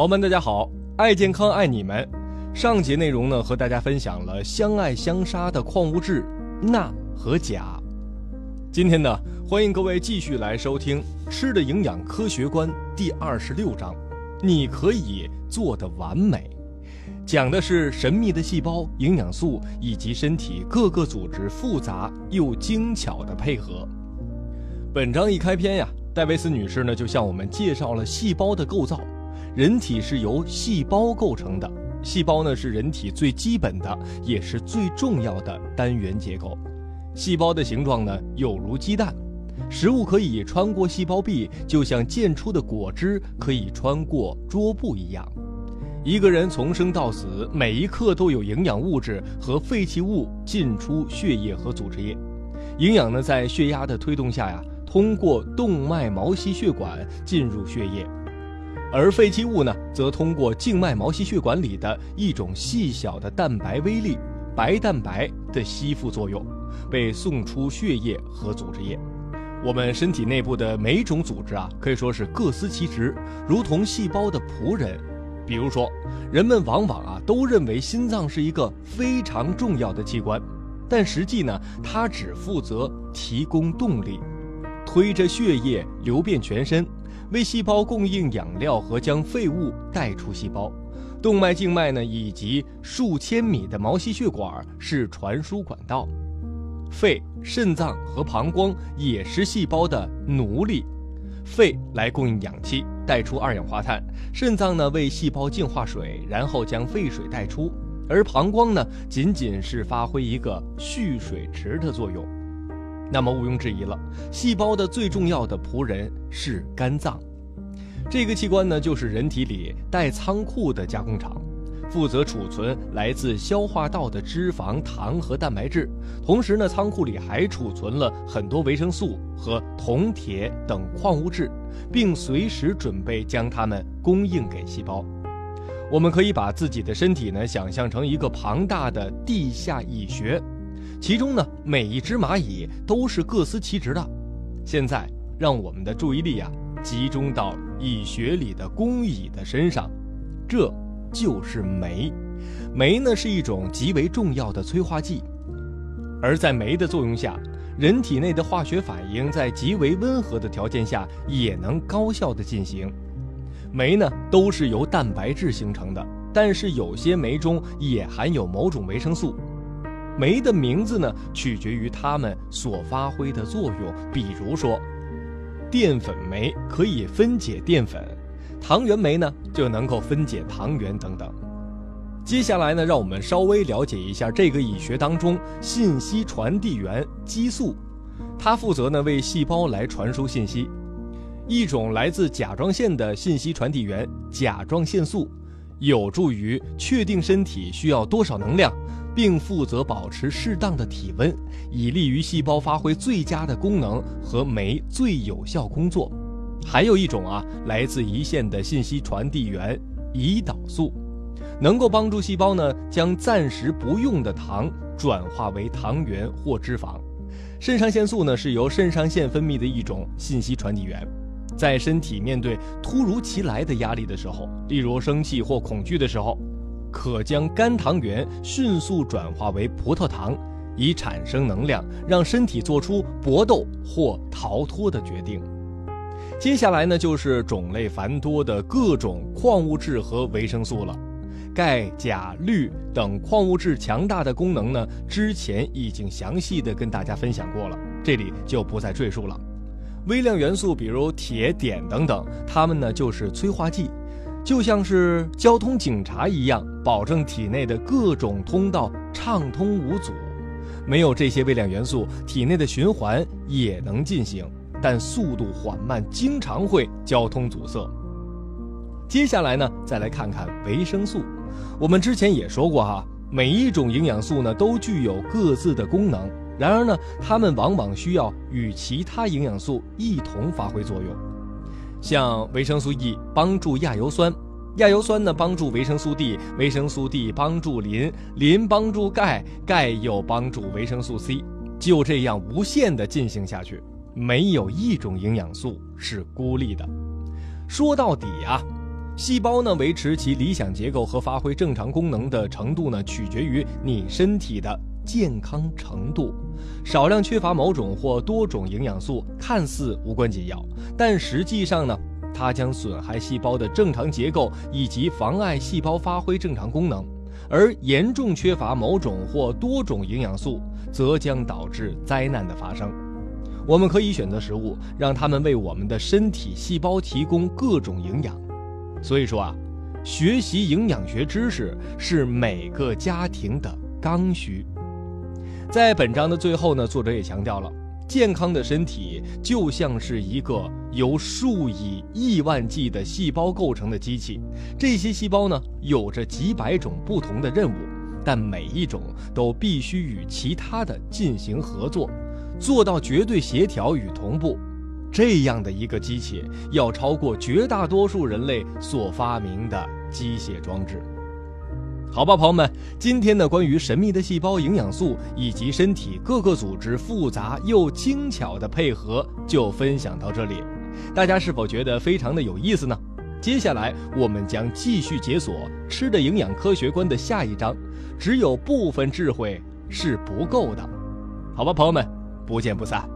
宝宝们，大家好！爱健康，爱你们。上节内容呢，和大家分享了相爱相杀的矿物质钠和钾。今天呢，欢迎各位继续来收听《吃的营养科学观》第二十六章：你可以做的完美。讲的是神秘的细胞、营养素以及身体各个组织复杂又精巧的配合。本章一开篇呀，戴维斯女士呢就向我们介绍了细胞的构造。人体是由细胞构成的，细胞呢是人体最基本的，也是最重要的单元结构。细胞的形状呢有如鸡蛋，食物可以穿过细胞壁，就像溅出的果汁可以穿过桌布一样。一个人从生到死，每一刻都有营养物质和废弃物进出血液和组织液。营养呢在血压的推动下呀，通过动脉毛细血管进入血液。而废弃物呢，则通过静脉毛细血管里的一种细小的蛋白微粒——白蛋白的吸附作用，被送出血液和组织液。我们身体内部的每种组织啊，可以说是各司其职，如同细胞的仆人。比如说，人们往往啊都认为心脏是一个非常重要的器官，但实际呢，它只负责提供动力，推着血液流遍全身。为细胞供应养料和将废物带出细胞，动脉、静脉呢，以及数千米的毛细血管是传输管道。肺、肾脏和膀胱也是细胞的奴隶。肺来供应氧气，带出二氧化碳；肾脏呢为细胞净化水，然后将废水带出；而膀胱呢仅仅是发挥一个蓄水池的作用。那么毋庸置疑了，细胞的最重要的仆人是肝脏。这个器官呢，就是人体里带仓库的加工厂，负责储存来自消化道的脂肪、糖和蛋白质。同时呢，仓库里还储存了很多维生素和铜、铁等矿物质，并随时准备将它们供应给细胞。我们可以把自己的身体呢，想象成一个庞大的地下蚁穴。其中呢，每一只蚂蚁都是各司其职的。现在，让我们的注意力啊，集中到蚁穴里的工蚁的身上，这就是酶。酶呢是一种极为重要的催化剂，而在酶的作用下，人体内的化学反应在极为温和的条件下也能高效的进行。酶呢都是由蛋白质形成的，但是有些酶中也含有某种维生素。酶的名字呢，取决于它们所发挥的作用。比如说，淀粉酶可以分解淀粉，糖原酶呢就能够分解糖原等等。接下来呢，让我们稍微了解一下这个蚁穴当中信息传递源激素，它负责呢为细胞来传输信息。一种来自甲状腺的信息传递源甲状腺素，有助于确定身体需要多少能量。并负责保持适当的体温，以利于细胞发挥最佳的功能和酶最有效工作。还有一种啊，来自胰腺的信息传递源胰岛素，能够帮助细胞呢将暂时不用的糖转化为糖原或脂肪。肾上腺素呢是由肾上腺分泌的一种信息传递源，在身体面对突如其来的压力的时候，例如生气或恐惧的时候。可将肝糖原迅速转化为葡萄糖，以产生能量，让身体做出搏斗或逃脱的决定。接下来呢，就是种类繁多的各种矿物质和维生素了。钙、钾、氯等矿物质强大的功能呢，之前已经详细的跟大家分享过了，这里就不再赘述了。微量元素，比如铁、碘等等，它们呢就是催化剂。就像是交通警察一样，保证体内的各种通道畅通无阻。没有这些微量元素，体内的循环也能进行，但速度缓慢，经常会交通阻塞。接下来呢，再来看看维生素。我们之前也说过哈，每一种营养素呢都具有各自的功能，然而呢，它们往往需要与其他营养素一同发挥作用。像维生素 E 帮助亚油酸，亚油酸呢帮助维生素 D，维生素 D 帮助磷，磷帮助钙，钙又帮助维生素 C，就这样无限的进行下去，没有一种营养素是孤立的。说到底啊，细胞呢维持其理想结构和发挥正常功能的程度呢，取决于你身体的健康程度。少量缺乏某种或多种营养素，看似无关紧要，但实际上呢，它将损害细胞的正常结构以及妨碍细胞发挥正常功能。而严重缺乏某种或多种营养素，则将导致灾难的发生。我们可以选择食物，让它们为我们的身体细胞提供各种营养。所以说啊，学习营养学知识是每个家庭的刚需。在本章的最后呢，作者也强调了，健康的身体就像是一个由数以亿万计的细胞构成的机器，这些细胞呢有着几百种不同的任务，但每一种都必须与其他的进行合作，做到绝对协调与同步。这样的一个机器，要超过绝大多数人类所发明的机械装置。好吧，朋友们，今天呢关于神秘的细胞、营养素以及身体各个组织复杂又精巧的配合，就分享到这里。大家是否觉得非常的有意思呢？接下来我们将继续解锁《吃的营养科学观》的下一章。只有部分智慧是不够的。好吧，朋友们，不见不散。